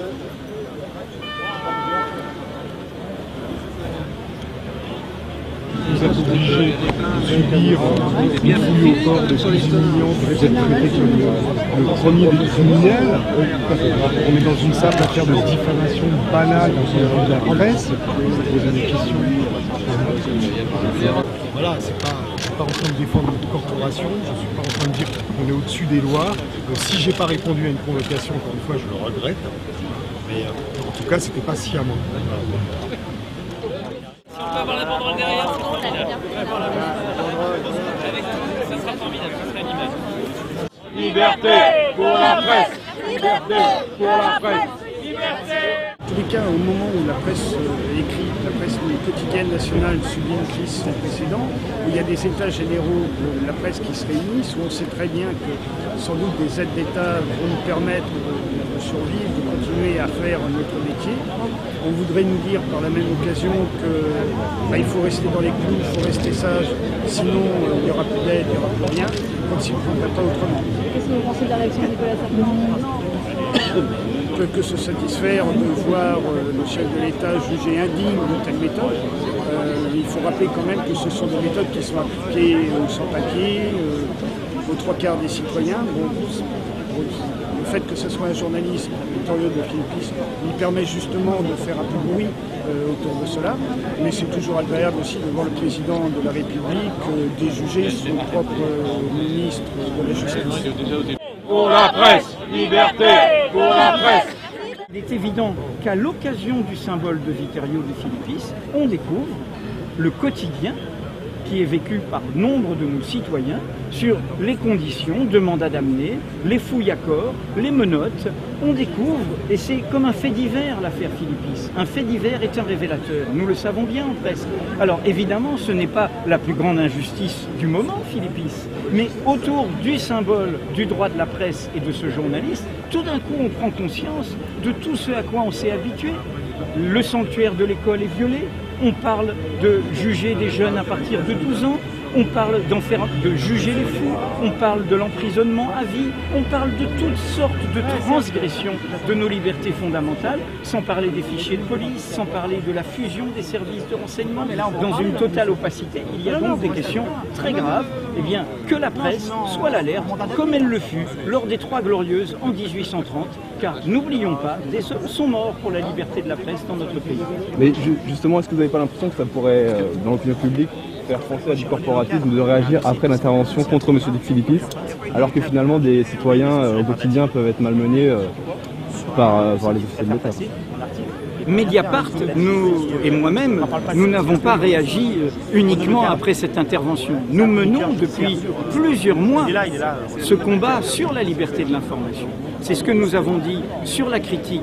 good. Vous êtes obligé de subir une fouille au corps de plus humiliante, vous êtes traité comme le, premier des criminels. On est dans une simple affaire de diffamation banale dans une de la presse. Vous posez des questions. Voilà, c'est pas, en train de défendre notre corporation, je suis pas en train de dire qu'on est au-dessus des lois. Euh, si j'ai pas répondu à une convocation, encore une fois, je le regrette. Euh, en tout cas, c'était pas sciemment. On peut avoir la banderole derrière, c'est formidable. Ça sera formidable, ça sera une image. Liberté pour la presse Liberté pour la presse les cas, au moment où la presse euh, écrite, la presse quotidienne nationale subit une crise sans précédent, où il y a des états généraux de la presse qui se réunissent, où on sait très bien que sans doute des aides d'État vont nous permettre de, de survivre, de continuer à faire notre métier. On voudrait nous dire par la même occasion que bah, il faut rester dans les clous, il faut rester sage, sinon euh, il n'y aura plus d'aide, il n'y aura plus rien, comme s'il ne prendrait pas autrement. Qu'est-ce que vous pensez de la réaction de Nicolas Sarkozy? Peut que se satisfaire de voir euh, le chef de l'État jugé indigne de telle méthode. Euh, il faut rappeler quand même que ce sont des méthodes qui sont appliquées aux sans-papiers, euh, aux trois quarts des citoyens. Bon, le fait que ce soit un journaliste, Victorio de Philippis, lui permet justement de faire un peu de bruit euh, autour de cela. Mais c'est toujours agréable aussi de voir le président de la République euh, déjuger son propre euh, ministre de la Justice. Pour la presse Liberté pour la presse. Il est évident qu'à l'occasion du symbole de Viterio de Philippis, on découvre le quotidien qui est vécu par nombre de nos citoyens sur les conditions de mandat d'amener, les fouilles à corps, les menottes. On découvre, et c'est comme un fait divers l'affaire Philippis. Un fait divers est un révélateur, nous le savons bien en presse. Alors évidemment, ce n'est pas la plus grande injustice du moment, Philippis, mais autour du symbole du droit de la presse et de ce journaliste, tout d'un coup on prend conscience de tout ce à quoi on s'est habitué. Le sanctuaire de l'école est violé, on parle de juger des jeunes à partir de 12 ans, on parle de juger les fous, on parle de l'emprisonnement à vie, on parle de toutes sortes de transgressions de nos libertés fondamentales, sans parler des fichiers de police, sans parler de la fusion des services de renseignement, dans une totale opacité. Il y a donc des questions très graves, eh bien, que la presse soit l'alerte, comme elle le fut lors des Trois Glorieuses en 1830, car n'oublions pas, des hommes sont morts pour la liberté de la presse dans notre pays. Mais ju- justement, est-ce que vous n'avez pas l'impression que ça pourrait, euh, dans l'opinion publique, faire penser à du corporatisme de réagir après l'intervention contre M. Philippis, alors que finalement des citoyens euh, au quotidien peuvent être malmenés euh, par, euh, Mediapart, nous et moi-même, nous n'avons pas réagi euh, uniquement après cette intervention. Nous menons depuis plusieurs mois ce combat sur la liberté de l'information. C'est ce que nous avons dit sur la critique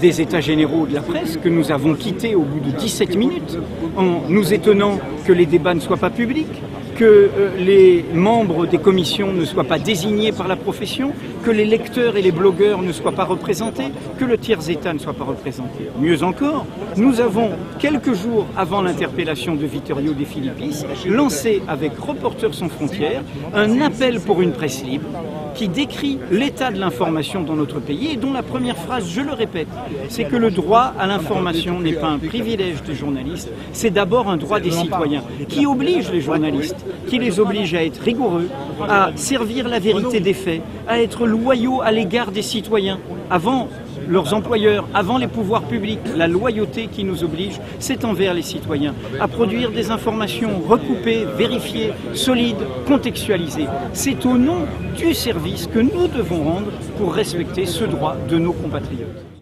des États généraux de la presse, que nous avons quitté au bout de 17 minutes, en nous étonnant que les débats ne soient pas publics, que euh, les membres des commissions ne soient pas désignés par la profession, que les lecteurs et les blogueurs ne soient pas représentés, que le tiers-État ne soit pas représenté. Mieux encore, nous avons, quelques jours avant l'interpellation de Vittorio De Philippis, lancé avec Reporters sans frontières un appel pour une presse libre qui décrit l'état de l'information dans notre pays et dont la première phrase, je le répète, c'est que le droit à l'information n'est pas un privilège des journalistes, c'est d'abord un droit des citoyens qui oblige les journalistes, qui les oblige à être rigoureux, à servir la vérité des faits, à être loyaux à l'égard des citoyens avant leurs employeurs, avant les pouvoirs publics, la loyauté qui nous oblige, c'est envers les citoyens, à produire des informations recoupées, vérifiées, solides, contextualisées. C'est au nom du service que nous devons rendre pour respecter ce droit de nos compatriotes.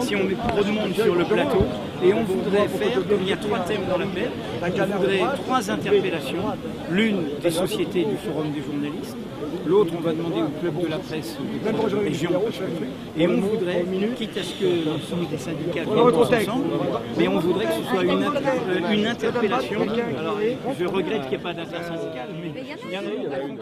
Si, si on met trop de monde sur le plateau et on voudrait faire, comme il y a trois thèmes dans l'appel, on voudrait trois interpellations, l'une des sociétés du Forum des journalistes, l'autre on va demander au club de la presse de la région, et on voudrait, quitte à ce que l'ensemble des syndicats viennent ensemble, mais on voudrait que ce soit une, inter- une interpellation. Alors je regrette qu'il n'y ait pas d'intersyndicale, mais il y en a une.